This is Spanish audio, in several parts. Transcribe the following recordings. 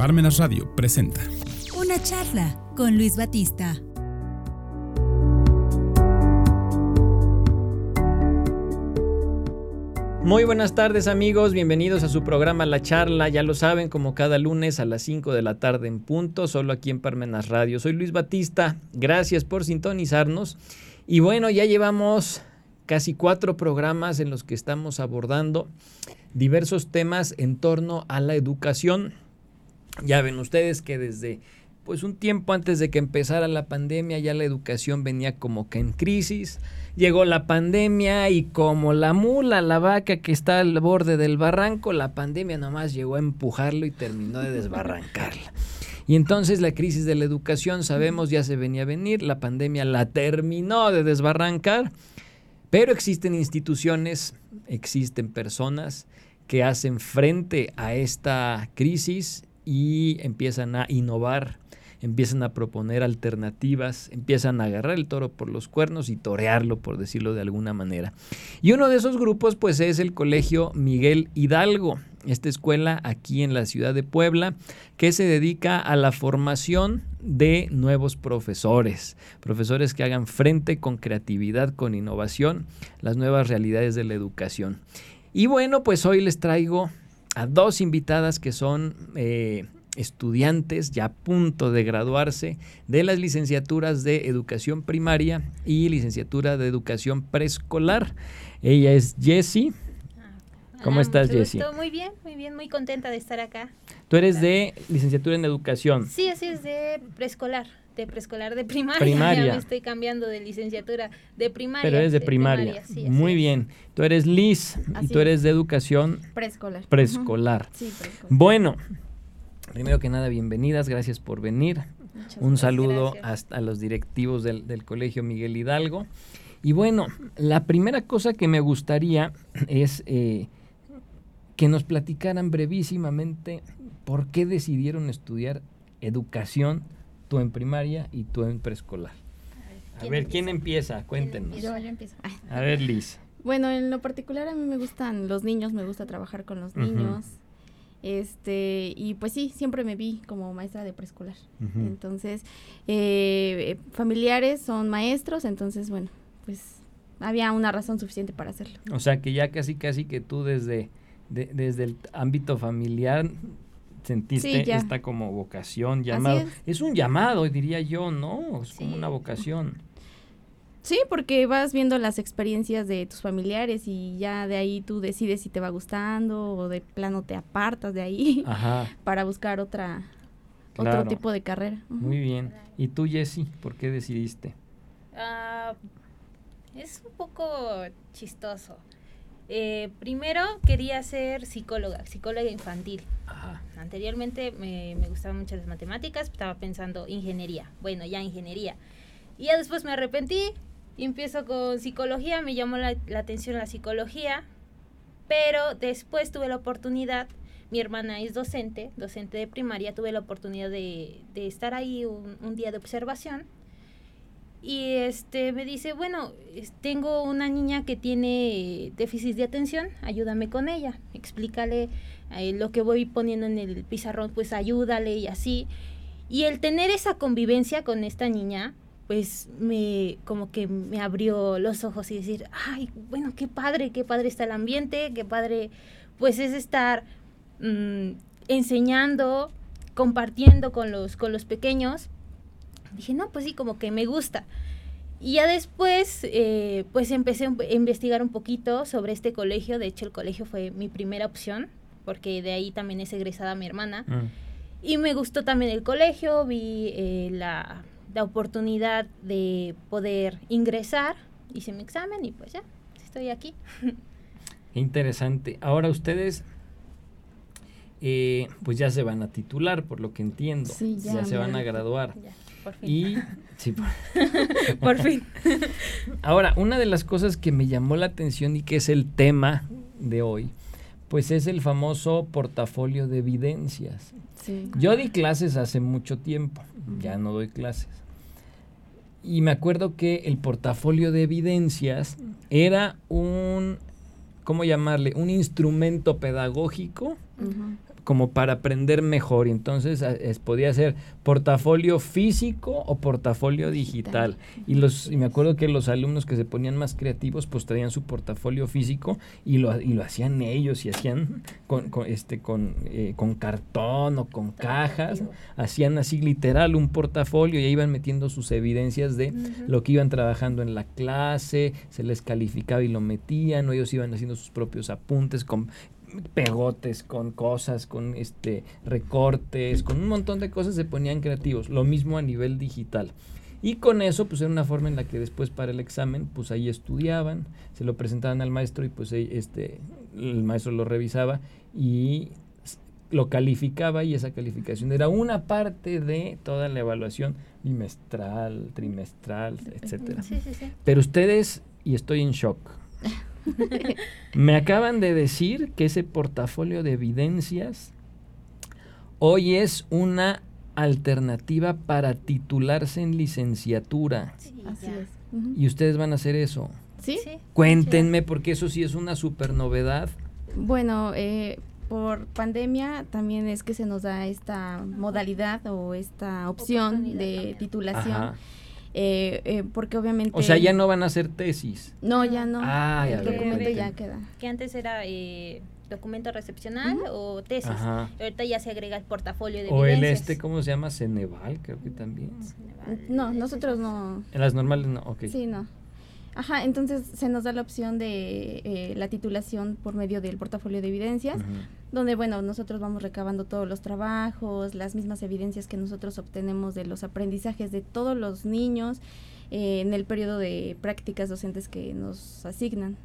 Parmenas Radio presenta Una charla con Luis Batista. Muy buenas tardes amigos, bienvenidos a su programa La Charla, ya lo saben, como cada lunes a las 5 de la tarde en punto, solo aquí en Parmenas Radio. Soy Luis Batista, gracias por sintonizarnos. Y bueno, ya llevamos casi cuatro programas en los que estamos abordando diversos temas en torno a la educación. Ya ven ustedes que desde pues un tiempo antes de que empezara la pandemia ya la educación venía como que en crisis. Llegó la pandemia y como la mula, la vaca que está al borde del barranco, la pandemia nomás llegó a empujarlo y terminó de desbarrancarla. Y entonces la crisis de la educación, sabemos, ya se venía a venir, la pandemia la terminó de desbarrancar, pero existen instituciones, existen personas que hacen frente a esta crisis y empiezan a innovar, empiezan a proponer alternativas, empiezan a agarrar el toro por los cuernos y torearlo, por decirlo de alguna manera. Y uno de esos grupos pues es el Colegio Miguel Hidalgo, esta escuela aquí en la ciudad de Puebla, que se dedica a la formación de nuevos profesores, profesores que hagan frente con creatividad, con innovación, las nuevas realidades de la educación. Y bueno, pues hoy les traigo a dos invitadas que son... Eh, estudiantes ya a punto de graduarse de las licenciaturas de educación primaria y licenciatura de educación preescolar. Ella es Jessie. ¿Cómo Ah, estás, mucho Jessie? Muy bien, muy bien, muy contenta de estar acá. Tú eres de licenciatura en educación. Sí, así es de preescolar, de preescolar de primaria. Primaria. Ya me estoy cambiando de licenciatura de primaria. Pero eres de primaria. sí, Muy es. bien. Tú eres Liz y tú eres de educación Preescolar. preescolar. Sí, preescolar. Bueno, primero que nada, bienvenidas, gracias por venir. Muchas Un saludo hasta a los directivos del, del Colegio Miguel Hidalgo. Y bueno, la primera cosa que me gustaría es eh, que nos platicaran brevísimamente por qué decidieron estudiar educación, tú en primaria y tú en preescolar. A ¿quién ver, ¿quién empieza? Cuéntenos. Yo, yo empiezo. Ay. A ver, Liz. Bueno, en lo particular a mí me gustan los niños, me gusta trabajar con los niños. Este, y pues sí, siempre me vi como maestra de preescolar. Entonces, eh, eh, familiares son maestros, entonces, bueno, pues había una razón suficiente para hacerlo. O sea que ya casi casi que tú desde, de- desde el ámbito familiar sentiste Sí, esta como vocación, llamado. es. Es. un llamado, diría yo, ¿no? Es como una vocación. Sí, porque vas viendo las experiencias de tus familiares y ya de ahí tú decides si te va gustando o de plano te apartas de ahí Ajá, para buscar otra Claro. otro tipo de carrera. Muy bien. ¿Y tú, Jessy, por qué decidiste? Ah, es un poco chistoso. Eh, primero quería ser psicóloga, psicóloga infantil. Ajá. Anteriormente me, me gustaban mucho las matemáticas, estaba pensando ingeniería. Bueno, ya ingeniería. Y ya después me arrepentí y empiezo con psicología, me llamó la, la atención la psicología, pero después tuve la oportunidad, mi hermana es docente, docente de primaria, tuve la oportunidad de, de estar ahí un, un día de observación y este me dice, bueno, tengo una niña que tiene déficit de atención, ayúdame con ella, explícale eh, lo que voy poniendo en el pizarrón, pues ayúdale y así. Y el tener esa convivencia con esta niña, pues me como que me abrió los ojos y decir, ay, bueno, qué padre, qué padre está el ambiente, qué padre, pues es estar mm, enseñando, compartiendo con los, con los pequeños. Dije, no, pues sí, como que me gusta. Y ya después, eh, pues empecé a investigar un poquito sobre este colegio. De hecho, el colegio fue mi primera opción, porque de ahí también es egresada mi hermana. Mm. Y me gustó también el colegio, vi eh, la, la oportunidad de poder ingresar, hice mi examen y pues ya, estoy aquí. Interesante. Ahora ustedes, eh, pues ya se van a titular, por lo que entiendo. Sí, ya, ya, se van a graduar. Ya, por fin. Y sí, por- por fin. Ahora, una de las cosas que me llamó la atención y que es el tema de hoy, pues es el famoso portafolio de evidencias. Sí. Yo di clases hace mucho tiempo, ya no doy clases. Y me acuerdo que el portafolio de evidencias era un, ¿cómo llamarle? Un instrumento pedagógico. Como para aprender mejor. Y entonces es- podía ser portafolio físico o portafolio digital. Y, los, y me acuerdo que los alumnos que se ponían más creativos, pues traían su portafolio físico y lo, y lo hacían ellos y hacían con, con, este, con, eh, con cartón o con cajas. Hacían así literal un portafolio y ahí iban metiendo sus evidencias de lo que iban trabajando en la clase, se les calificaba y lo metían, o ellos iban haciendo sus propios apuntes con pegotes, con cosas, con este recortes, con un montón de cosas se ponían creativos. Lo mismo a nivel digital. Y con eso, pues era una forma en la que después para el examen, pues ahí estudiaban, se lo presentaban al maestro y pues eh, este, el maestro lo revisaba y lo calificaba y esa calificación era una parte de toda la evaluación bimestral, trimestral, etcétera. Sí, sí, sí. Pero ustedes, y estoy en shock, me acaban de decir que ese portafolio de evidencias hoy es una alternativa para titularse en licenciatura. Sí, Así es. Y ustedes van a hacer eso. ¿Sí? Sí. Cuéntenme, porque eso sí es una super novedad. Bueno, eh, por pandemia también es que se nos da esta modalidad o esta opción de titulación, Ajá. Eh, eh, porque obviamente... O sea, ya no van a hacer tesis. No, ya no. Ah, ya el veo, documento ya queda. Que antes era eh, documento recepcional o tesis. Ajá. Ahorita ya se agrega el portafolio de O el evidencias. este, ¿cómo se llama? Ceneval, creo que también. No, nosotros no. En las normales no, ok. Sí, no. Ajá, entonces se nos da la opción de eh, la titulación por medio del portafolio de evidencias, Ujú. Donde, bueno, nosotros vamos recabando todos los trabajos, las mismas evidencias que nosotros obtenemos de los aprendizajes de todos los niños eh, en el periodo de prácticas docentes que nos asignan.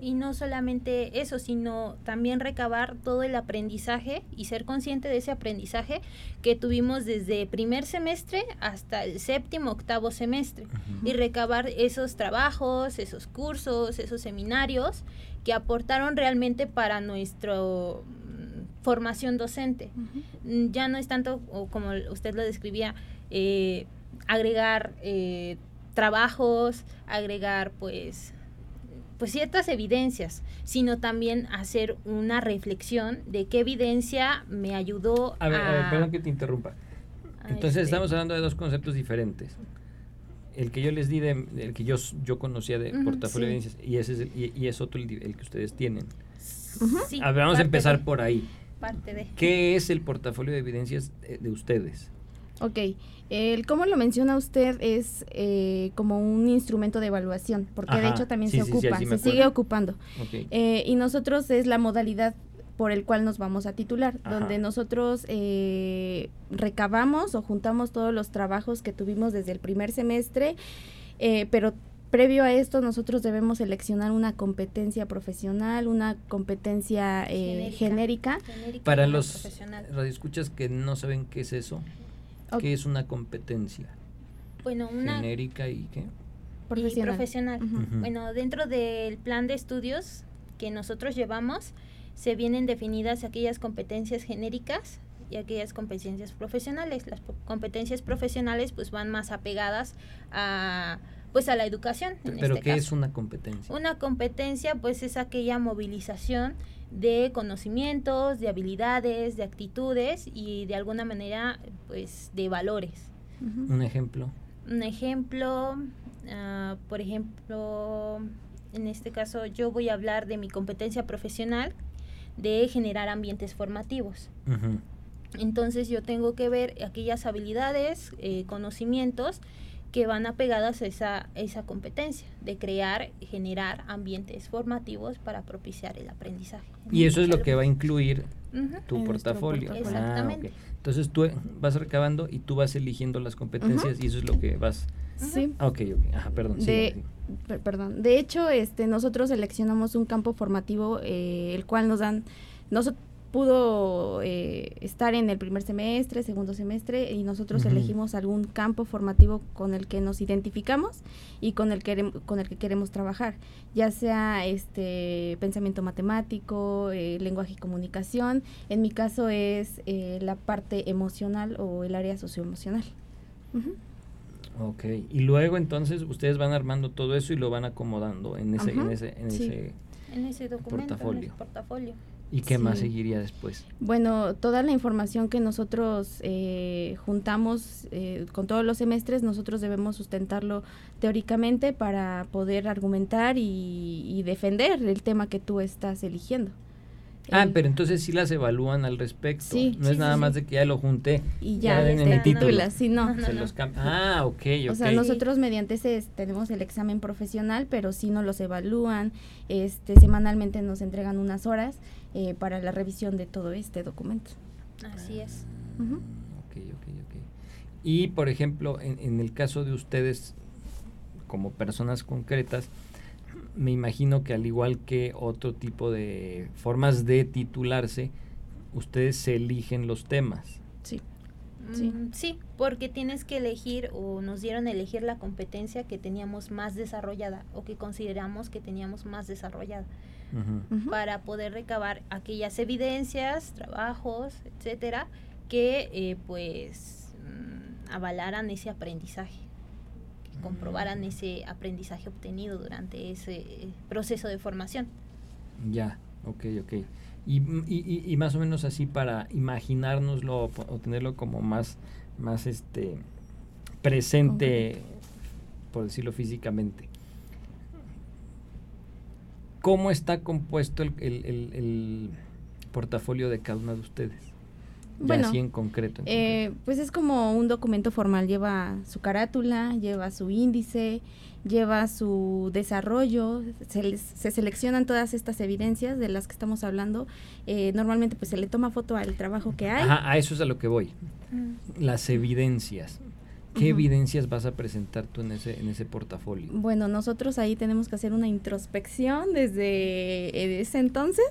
Y no solamente eso, sino también recabar todo el aprendizaje y ser consciente de ese aprendizaje que tuvimos desde primer semestre hasta el séptimo, octavo semestre. Y recabar esos trabajos, esos cursos, esos seminarios que aportaron realmente para nuestra formación docente. Mm, Ya no es tanto, o como usted lo describía, eh, agregar eh, trabajos, agregar pues pues ciertas evidencias, sino también hacer una reflexión de qué evidencia me ayudó A ver, a ver, perdón que te interrumpa. Entonces este, estamos hablando de dos conceptos diferentes. El que yo les di, de, el que yo, yo conocía de Ujú, portafolio de evidencias, y, ese es el, y, y es otro el, que ustedes tienen. sí, A ver, vamos a empezar de- por ahí. parte de ¿Qué es el portafolio de evidencias de ustedes? Ok, el cómo lo menciona usted es eh, como un instrumento de evaluación, porque de hecho también sí, se sí, ocupa, sí se sigue ocupando. Eh, y nosotros es la modalidad por el cual nos vamos a titular, Ajá. donde nosotros eh, recabamos o juntamos todos los trabajos que tuvimos desde el primer semestre, eh, pero previo a esto nosotros debemos seleccionar una competencia profesional, una competencia eh, genérica. genérica Para y los profesional. radioescuchas que no saben qué es eso, Ok. ¿qué es una competencia? Bueno, una ¿Genérica y qué? y profesional. profesional. Ujú. Ujú. Bueno, dentro del plan de estudios que nosotros llevamos, se vienen definidas aquellas competencias genéricas y aquellas competencias profesionales. Las competencias profesionales pues van más apegadas a pues a la educación. en ¿Pero este qué es una competencia? Una competencia pues es aquella movilización de conocimientos, de habilidades, de actitudes y de alguna manera pues de valores. Un ejemplo. Un ejemplo, ah, por ejemplo, en este caso yo voy a hablar de mi competencia profesional de generar ambientes formativos. Entonces yo tengo que ver aquellas habilidades, eh, conocimientos que van apegadas a esa, esa competencia de crear, generar ambientes formativos para propiciar el aprendizaje. Y eso es lo que va a incluir tu portafolio. Ah, Exactamente. Entonces tú vas recabando y tú vas eligiendo las competencias y eso es lo que vas. Sí. Ah, ok, ok. Ajá, perdón. De, sí. per- perdón. De hecho, este, nosotros seleccionamos un campo formativo, eh, el cual nos dan, nos pudo eh, estar en el primer semestre, segundo semestre, y nosotros elegimos algún campo formativo con el que nos identificamos y con el que con el que queremos trabajar, ya sea este pensamiento matemático, eh, lenguaje y comunicación. En mi caso es eh, la parte emocional o el área socioemocional. Ujú. Ok. Y luego entonces ustedes van armando todo eso y lo van acomodando en ese, en ese, en sí. ese. En ese documento, Portafolio. en ese portafolio. ¿Y qué más seguiría después? Bueno, toda la información que nosotros eh, juntamos eh, con todos los semestres, nosotros debemos sustentarlo teóricamente para poder argumentar y, y defender el tema que tú estás eligiendo. Ah, pero entonces sí las evalúan al respecto. Sí, no sí, es nada sí, más de que ya lo junté. y ya ya, den en el título. sí, no. No, se no. los Ah, ok, ok. O sea, nosotros mediante ese es- tenemos el examen profesional, pero sí nos los evalúan, este, semanalmente nos entregan unas horas eh, para la revisión de todo este documento. Así es. Ujú. Ok, ok, ok. Y, por ejemplo, en, en el caso de ustedes, como personas concretas, me imagino que al igual que otro tipo de formas de titularse, ustedes se eligen los temas. Sí. Sí. Mm, sí, porque tienes que elegir o nos dieron a elegir la competencia que teníamos más desarrollada o que consideramos que teníamos más desarrollada para poder recabar aquellas evidencias, trabajos, etcétera, que eh, pues mm, avalaran ese aprendizaje, que comprobaran ese aprendizaje obtenido durante ese eh, proceso de formación. Ya, ok, ok. Y, y- y- más o menos así para imaginárnoslo o tenerlo como más, más este presente, por decirlo físicamente. ¿Cómo está compuesto el, el- el- el portafolio de cada uno de ustedes? Bueno, así en concreto. en Eh, concreto. pues es como un documento formal, lleva su carátula, lleva su índice, lleva su desarrollo, se, se seleccionan todas estas evidencias de las que estamos hablando. Eh, normalmente pues se le toma foto al trabajo que hay. Ajá, a eso es a lo que voy. Las evidencias. ¿Qué evidencias vas a presentar tú en ese, en ese portafolio? Bueno, nosotros ahí tenemos que hacer una introspección desde eh, ese entonces,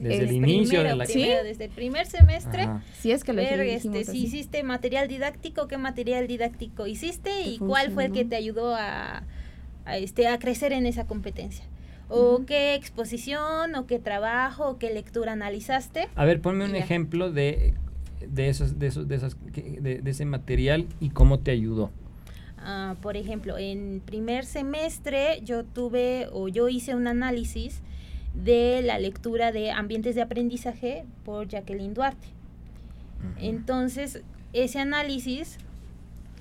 Desde el Este, inicio de la primero, desde el primer semestre, Ajá. si es que lo ver este, si así. hiciste material didáctico, qué material didáctico hiciste Te y cuál fue el que te ayudó a, a, este, a crecer en esa competencia. O qué exposición, o qué trabajo, o qué lectura analizaste. A ver, ponme un Ya. ejemplo de, de, esos, de, esos, de, esas, que- de, de ese material y cómo te ayudó. Ah, por ejemplo, en primer semestre yo tuve o yo hice un análisis de la lectura de Ambientes de Aprendizaje por Jacqueline Duarte. Entonces, ese análisis,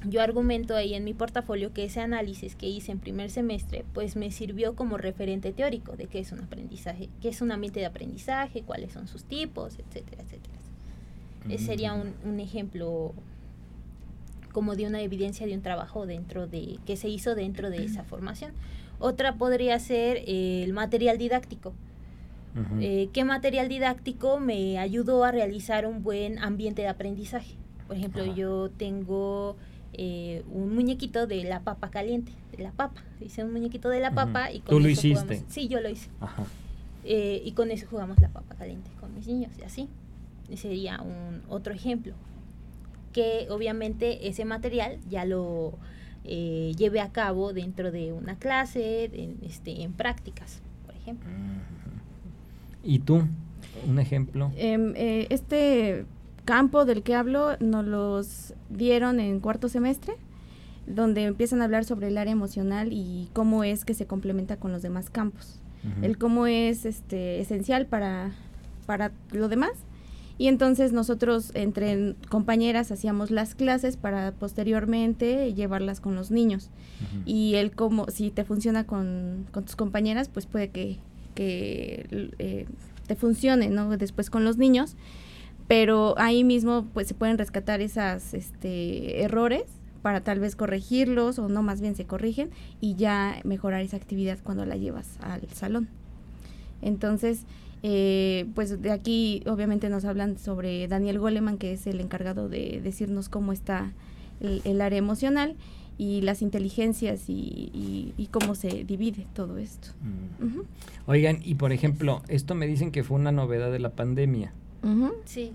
yo argumento ahí en mi portafolio que ese análisis que hice en primer semestre, pues me sirvió como referente teórico de qué es un aprendizaje, qué es un ambiente de aprendizaje, cuáles son sus tipos, etcétera, etcétera. Ese sería un, un ejemplo como de una evidencia de un trabajo dentro de que se hizo dentro de esa formación. Otra podría ser eh, el material didáctico. Eh, ¿Qué material didáctico me ayudó a realizar un buen ambiente de aprendizaje? Por ejemplo, Ajá. yo tengo eh, un muñequito de la papa caliente, de la papa. Hice un muñequito de la papa y con ¿Tú lo eso hiciste? jugamos- Sí, yo lo hice. Ajá. Eh, y con eso jugamos la papa caliente con mis niños y así. Sería un otro ejemplo. Que obviamente ese material ya lo eh, lleve a cabo dentro de una clase, en, este, en prácticas, por ejemplo. ¿Y tú? Un ejemplo. Em, eh, este campo del que hablo nos los dieron en cuarto semestre, donde empiezan a hablar sobre el área emocional y cómo es que se complementa con los demás campos. El cómo es este esencial para, para lo demás. Y entonces nosotros entre compañeras hacíamos las clases para posteriormente llevarlas con los niños. Y el cómo, si te funciona con, con tus compañeras, pues puede que, que eh, te funcione, ¿no? Después con los niños. Pero ahí mismo pues se pueden rescatar esas este, errores para tal vez corregirlos o no, más bien se corrigen y ya mejorar esa actividad cuando la llevas al salón. Entonces, eh, pues de aquí obviamente nos hablan sobre Daniel Goleman, que es el encargado de decirnos cómo está el, el área emocional y las inteligencias y, y- y cómo se divide todo esto. Mm. Oigan, y por ejemplo, esto me dicen que fue una novedad de la pandemia. Sí.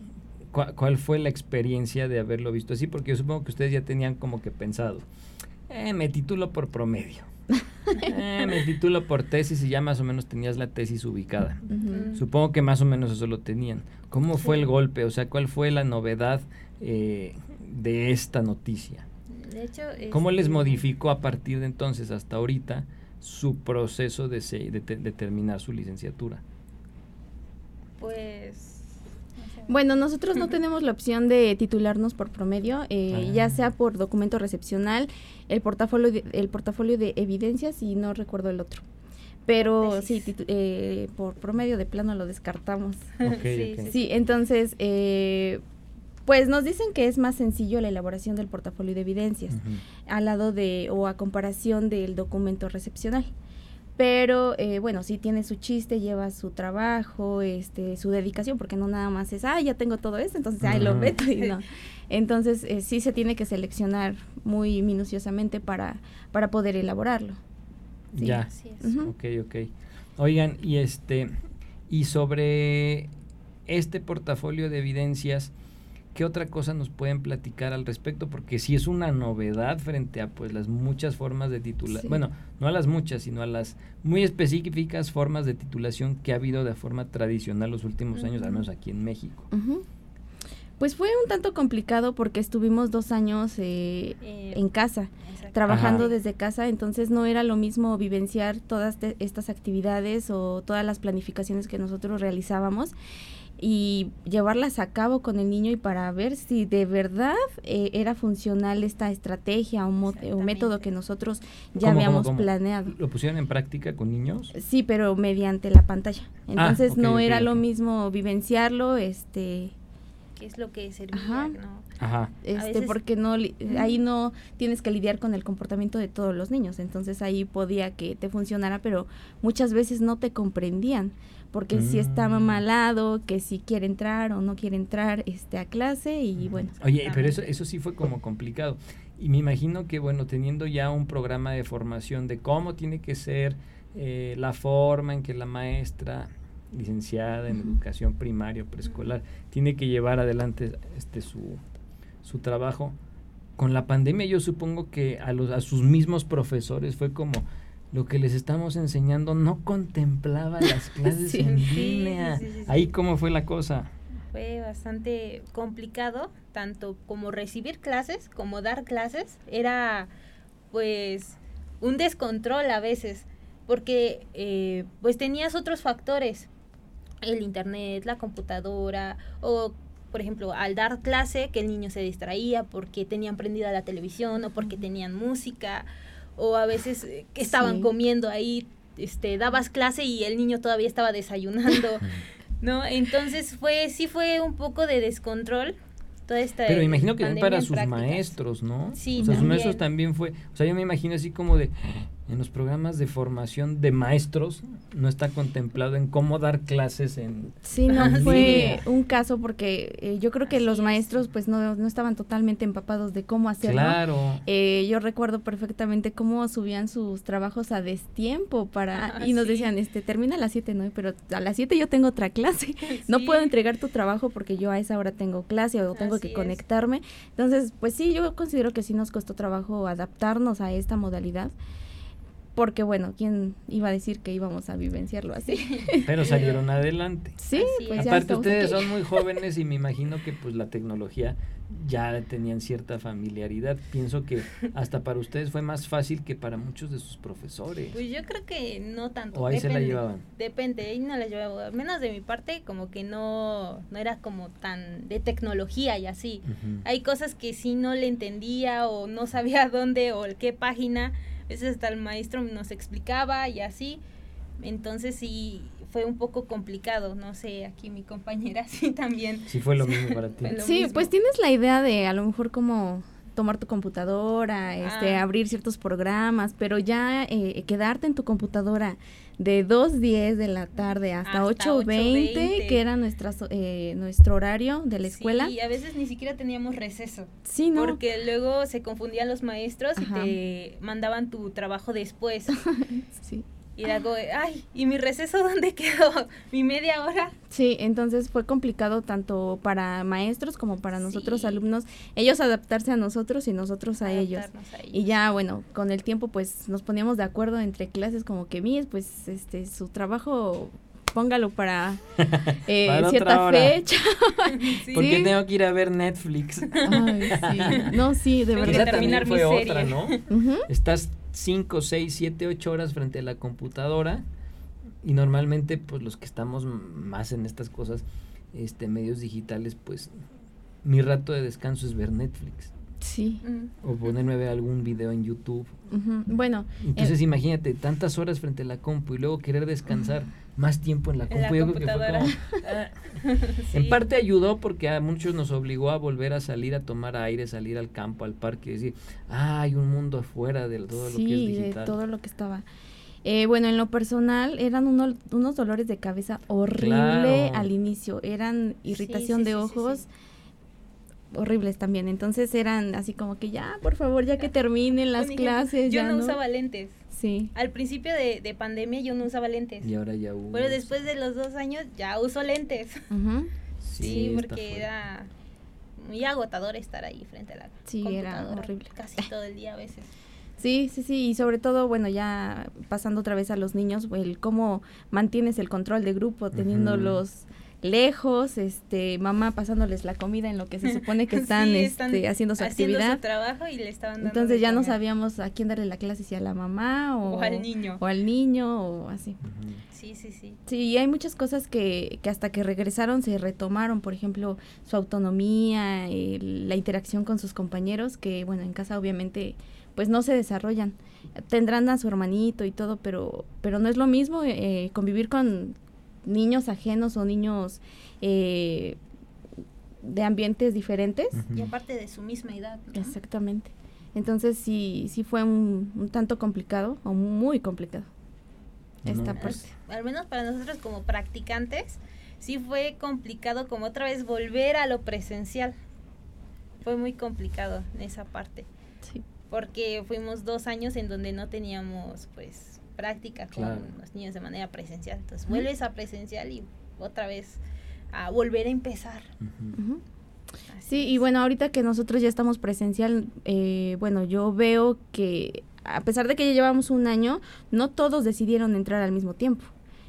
¿Cuál, cuál fue la experiencia de haberlo visto así? Porque yo supongo que ustedes ya tenían como que pensado, eh, me titulo por promedio. Eh, me titulo por tesis y ya más o menos tenías la tesis ubicada. Supongo que más o menos eso lo tenían. ¿Cómo fue el golpe? O sea, ¿cuál fue la novedad eh, de esta noticia? De hecho, ¿Cómo les este, modificó a partir de entonces hasta ahorita su proceso de, se- de te- de terminar su licenciatura? Pues... Bueno, nosotros no tenemos la opción de titularnos por promedio, eh, ya Ah. sea por documento recepcional, el portafolio de, el portafolio de evidencias y no recuerdo el otro. Pero sí, eh, por promedio de plano lo descartamos. Sí, sí, Sí, entonces, eh, pues nos dicen que es más sencillo la elaboración del portafolio de evidencias al lado de o a comparación del documento recepcional. Pero eh, bueno, sí tiene su chiste, lleva su trabajo, este, su dedicación, porque no nada más es, ah, ya tengo todo esto, entonces ahí lo Ajá. meto y no. Entonces eh, sí se tiene que seleccionar muy minuciosamente para, para poder elaborarlo. Sí. Ya. Así es. Ok, ok. Oigan, y este, y sobre este portafolio de evidencias, ¿qué otra cosa nos pueden platicar al respecto? Porque sí es una novedad frente a pues las muchas formas de titulación, Sí. bueno, no a las muchas, sino a las muy específicas formas de titulación que ha habido de forma tradicional los últimos años, al menos aquí en México. Ujú. Pues fue un tanto complicado porque estuvimos dos años eh, Eh, en casa. trabajando Ajá. desde casa, entonces no era lo mismo vivenciar todas te- estas actividades o todas las planificaciones que nosotros realizábamos y llevarlas a cabo con el niño y para ver si de verdad eh, era funcional esta estrategia o, o método que nosotros ya ¿Cómo, cómo, habíamos cómo? planeado. ¿Lo pusieron en práctica con niños? Sí, pero mediante la pantalla. Entonces ok, no era lo mismo vivenciarlo, este, ¿Qué es lo que servía? Ajá. ¿no? Ajá. este veces- porque no ahí no tienes que lidiar con el comportamiento de todos los niños entonces ahí podía que te funcionara pero muchas veces no te comprendían porque si está Mm. mamalado que si quiere entrar o no quiere entrar este a clase y bueno Oye, pero eso, eso sí fue como complicado. Y me imagino que, bueno, teniendo ya un programa de formación de cómo tiene que ser eh, la forma en que la maestra licenciada en educación primaria o preescolar tiene que llevar adelante este su, su trabajo. Con la pandemia yo supongo que a, los, a sus mismos profesores fue como lo que les estamos enseñando no contemplaba las clases Sí. en línea. sí, sí, sí. Ahí cómo fue la cosa. Fue bastante complicado, tanto como recibir clases como dar clases. Era pues un descontrol a veces, porque eh, pues tenías otros factores, el internet, la computadora, o por ejemplo, al dar clase que el niño se distraía porque tenían prendida la televisión o porque tenían música, o a veces eh, que estaban Sí. comiendo ahí, este, dabas clase y el niño todavía estaba desayunando. ¿no? Entonces fue, sí fue un poco de descontrol toda esta Pero imagino que también para sus prácticas. maestros, ¿no? Sí, o sea, sus maestros también fue, o sea, yo me imagino así como de, en los programas de formación de maestros no está contemplado en cómo dar clases en... sí no fue un caso porque eh, yo creo que Así los es. maestros pues no, no estaban totalmente empapados de cómo hacerlo Claro. Eh, yo recuerdo perfectamente cómo subían sus trabajos a destiempo para Ah, y nos sí. decían, este, termina a las 7, ¿no? Pero a las 7 yo tengo otra clase. No puedo entregar tu trabajo porque yo a esa hora tengo clase o tengo Así que es. conectarme. Entonces, pues sí, yo considero que sí nos costó trabajo adaptarnos a esta modalidad. Porque bueno, ¿quién iba a decir que íbamos a vivenciarlo así? Pero salieron adelante. Sí, pues ya Aparte ustedes aquí. son muy jóvenes y me imagino que pues la tecnología ya tenían cierta familiaridad. Pienso que hasta para ustedes fue más fácil que para muchos de sus profesores. Pues yo creo que no tanto. O ahí se la llevaban. Depende, ahí no la llevaba. Al menos de mi parte, como que no, no era como tan de tecnología y así. Hay cosas que sí no le entendía o no sabía dónde o qué página. A veces hasta el maestro nos explicaba y así. Entonces sí fue un poco complicado. No sé, aquí mi compañera sí también. Sí fue lo mismo para ti. Sí, mismo. pues tienes la idea de a lo mejor como tomar tu computadora, este, Ah. abrir ciertos programas, pero ya eh, quedarte en tu computadora de 2.10 de la tarde hasta, Hasta 8.20, 8:20. que era nuestra, eh, nuestro horario de la escuela. Sí, a veces ni siquiera teníamos receso. Sí, ¿no? Porque luego se confundían los maestros Ajá. y te mandaban tu trabajo después. Sí. Y era como, ay, ¿y mi receso dónde quedó? ¿Mi media hora? Sí, entonces fue complicado tanto para maestros como para nosotros Sí. alumnos, ellos adaptarse a nosotros y nosotros a ellos. Adaptarnos a ellos. Y ya, bueno, con el tiempo pues nos poníamos de acuerdo entre clases como que Mies, pues este su trabajo póngalo para, eh, Para cierta fecha. Sí. Porque tengo que ir a ver Netflix. Ay, sí. No, sí, de Esa verdad. también terminar fue mi otra. ¿no? Estás 5, 6, 7, 8 horas frente a la computadora y normalmente, pues los que estamos más en estas cosas, este, medios digitales, pues mi rato de descanso es ver Netflix. Sí. Mm. O ponerme a ver algún video en YouTube. Bueno, Entonces eh, imagínate, tantas horas frente a la compu y luego querer descansar más tiempo en la En compu. la yo creo que fue computadora. como, ah. Sí. En parte ayudó porque a muchos nos obligó a volver a salir a tomar aire, salir al campo, al parque, y decir, ah, hay un mundo afuera de todo lo que es sí, digital. de todo lo que estaba. Eh, bueno, en lo personal eran uno- unos dolores de cabeza horrible Claro. al inicio. Eran irritación sí, de sí, sí, ojos sí. horribles también. Entonces eran así como que ya, por favor, ya que terminen las clases. Yo ya no, usaba lentes. Sí. Al principio de, de pandemia yo no usaba lentes. Y ahora ya hubo. Pero después de los dos años ya uso lentes. Ujú. Sí, está porque era muy agotador estar ahí frente a la Sí, era horrible. Casi todo el día a veces. Sí, sí, sí, y sobre todo, bueno, ya pasando otra vez a los niños, el cómo mantienes el control de grupo, teniéndolos lejos, este, mamá pasándoles la comida en lo que se supone que están, Sí, este, haciendo su haciendo actividad. su trabajo y le estaban dando Entonces ya no sabíamos a quién darle la clase, si a la mamá o, O al niño. o al niño o así. Sí, sí, sí. Sí, y hay muchas cosas que, que hasta que regresaron se retomaron, por ejemplo, su autonomía, el- la interacción con sus compañeros, que bueno, en casa obviamente pues no se desarrollan. Tendrán a su hermanito y todo, pero, pero no es lo mismo eh, convivir con niños ajenos o niños eh, de ambientes diferentes. Y aparte de su misma edad. ¿no? Exactamente. Entonces sí, sí fue un, un tanto complicado o muy complicado. Esta No, parte. Al menos para nosotros como practicantes, sí fue complicado como otra vez volver a lo presencial. Fue muy complicado en esa parte. Sí. porque fuimos dos años en donde no teníamos pues práctica con Claro. los niños de manera presencial. Entonces vuelves a presencial y otra vez a volver a empezar. Sí, y bueno, ahorita que nosotros ya estamos presencial, eh, bueno, yo veo que a pesar de que ya llevamos un año, no todos decidieron entrar al mismo tiempo.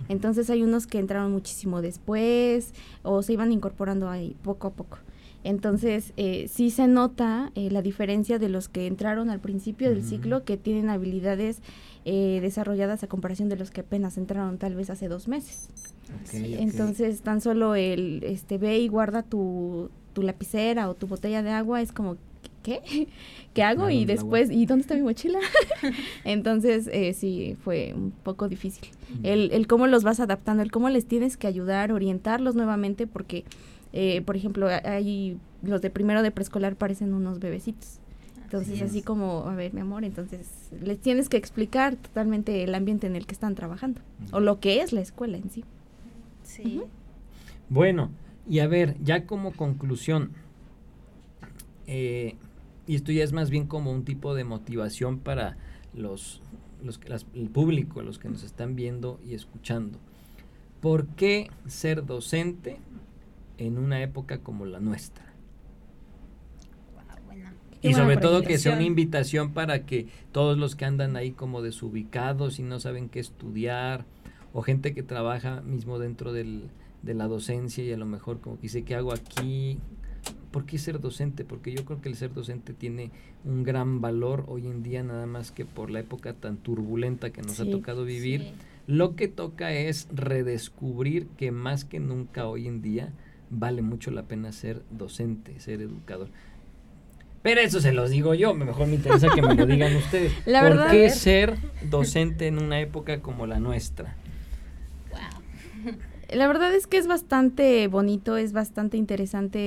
Entonces hay unos que entraron muchísimo después o se iban incorporando ahí poco a poco. Entonces eh, sí se nota eh, la diferencia de los que entraron al principio del ciclo, que tienen habilidades eh, desarrolladas a comparación de los que apenas entraron tal vez hace dos meses. Sí. Entonces, tan solo el este ve y guarda tu, tu lapicera o tu botella de agua es como ¿qué? ¿Qué hago? Claro, y después. ¿y dónde está mi mochila? Entonces, eh, sí, fue un poco difícil. El, el cómo los vas adaptando, el cómo les tienes que ayudar, orientarlos nuevamente, porque, eh, por ejemplo, hay los de primero de preescolar parecen unos bebecitos. Entonces, Así como, a ver, mi amor, entonces les tienes que explicar totalmente el ambiente en el que están trabajando, o lo que es la escuela en sí. Sí. Bueno, y a ver, ya como conclusión, eh, y esto ya es más bien como un tipo de motivación para los, los que- las- el público, los que nos están viendo y escuchando. ¿Por qué ser docente en una época como la nuestra? Qué Y sobre todo que sea una invitación para que todos los que andan ahí como desubicados y no saben qué estudiar, o gente que trabaja mismo dentro del, de la docencia y a lo mejor como que dice, ¿qué hago aquí? ¿Por qué ser docente? Porque yo creo que el ser docente tiene un gran valor hoy en día, nada más que por la época tan turbulenta que nos ha tocado vivir. Sí. Lo que toca es redescubrir que más que nunca hoy en día vale mucho la pena ser docente, ser educador. Pero eso se los digo yo, mejor me interesa que me lo digan ustedes. La ¿Por verdad- qué ser docente en una época como la nuestra? La verdad es que es bastante bonito, es bastante interesante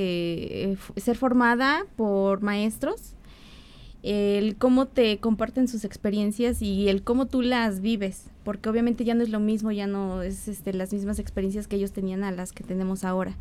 eh, ser formada por maestros, el cómo te comparten sus experiencias y el cómo tú las vives, porque obviamente ya no es lo mismo, ya no es este, las mismas experiencias que ellos tenían a las que tenemos ahora.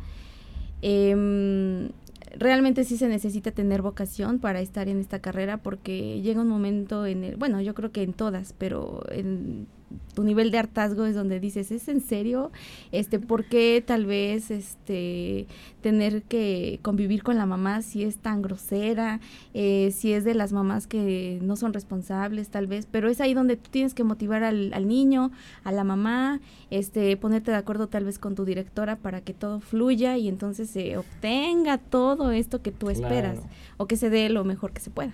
Em, realmente sí se necesita tener vocación para estar en esta carrera porque llega un momento en el, bueno, yo creo que en todas, pero en tu nivel de hartazgo es donde dices, ¿es en serio? Este, ¿por qué tal vez este tener que convivir con la mamá si es tan grosera, eh, si es de las mamás que no son responsables tal vez, pero es ahí donde tú tienes que motivar al, al niño, a la mamá, este, ponerte de acuerdo tal vez con tu directora para que todo fluya y entonces se obtenga todo esto que tú esperas o que se dé lo mejor que se pueda.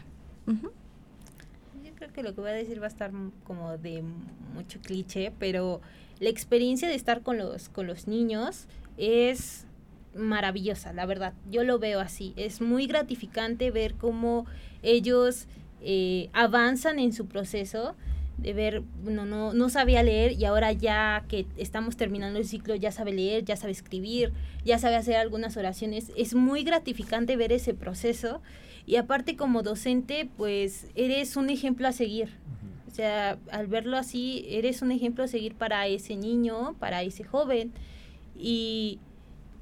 Que lo que voy a decir va a estar como de mucho cliché, pero la experiencia de estar con los, con los niños es maravillosa, la verdad. Yo lo veo así. Es muy gratificante ver cómo ellos eh, avanzan en su proceso de ver, no, no, no sabía leer y ahora ya que estamos terminando el ciclo ya sabe leer, ya sabe escribir, ya sabe hacer algunas oraciones. Es muy gratificante ver ese proceso y aparte como docente pues eres un ejemplo a seguir. O sea, al verlo así, eres un ejemplo a seguir para ese niño, para ese joven y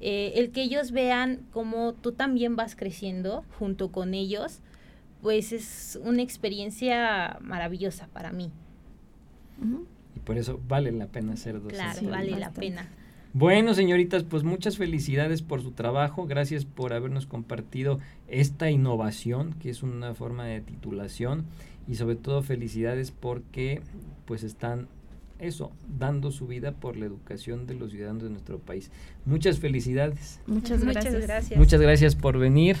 eh, el que ellos vean cómo tú también vas creciendo junto con ellos, pues es una experiencia maravillosa para mí. Y por eso vale la pena ser docente. Claro, vale la pena. Bueno, señoritas, pues muchas felicidades por su trabajo. Gracias por habernos compartido esta innovación, que es una forma de titulación. Y sobre todo felicidades porque pues están eso, dando su vida por la educación de los ciudadanos de nuestro país. Muchas felicidades. Muchas gracias. Muchas gracias. Muchas gracias por venir.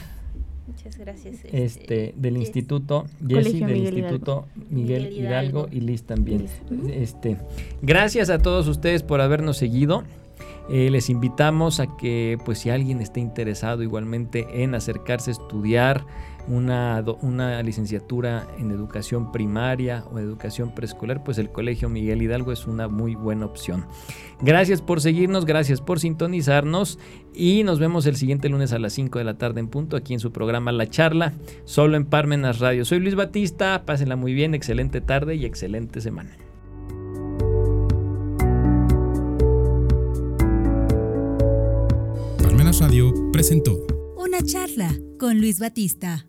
Muchas gracias. Este, este, del. Instituto Jessy, del Miguel Instituto Miguel, Miguel Hidalgo. Hidalgo. y Liz también. Liz. Este, gracias a todos ustedes por habernos seguido. Eh, les invitamos a que, pues, si alguien está interesado igualmente en acercarse a estudiar una, una licenciatura en educación primaria o educación preescolar, pues el Colegio Miguel Hidalgo es una muy buena opción. Gracias por seguirnos, gracias por sintonizarnos y nos vemos el siguiente lunes a las 5 de la tarde en punto aquí en su programa La Charla, solo en Parmenas Radio. Soy Luis Batista, pásenla muy bien, excelente tarde y excelente semana. Palmenas Radio presentó Una charla con Luis Batista.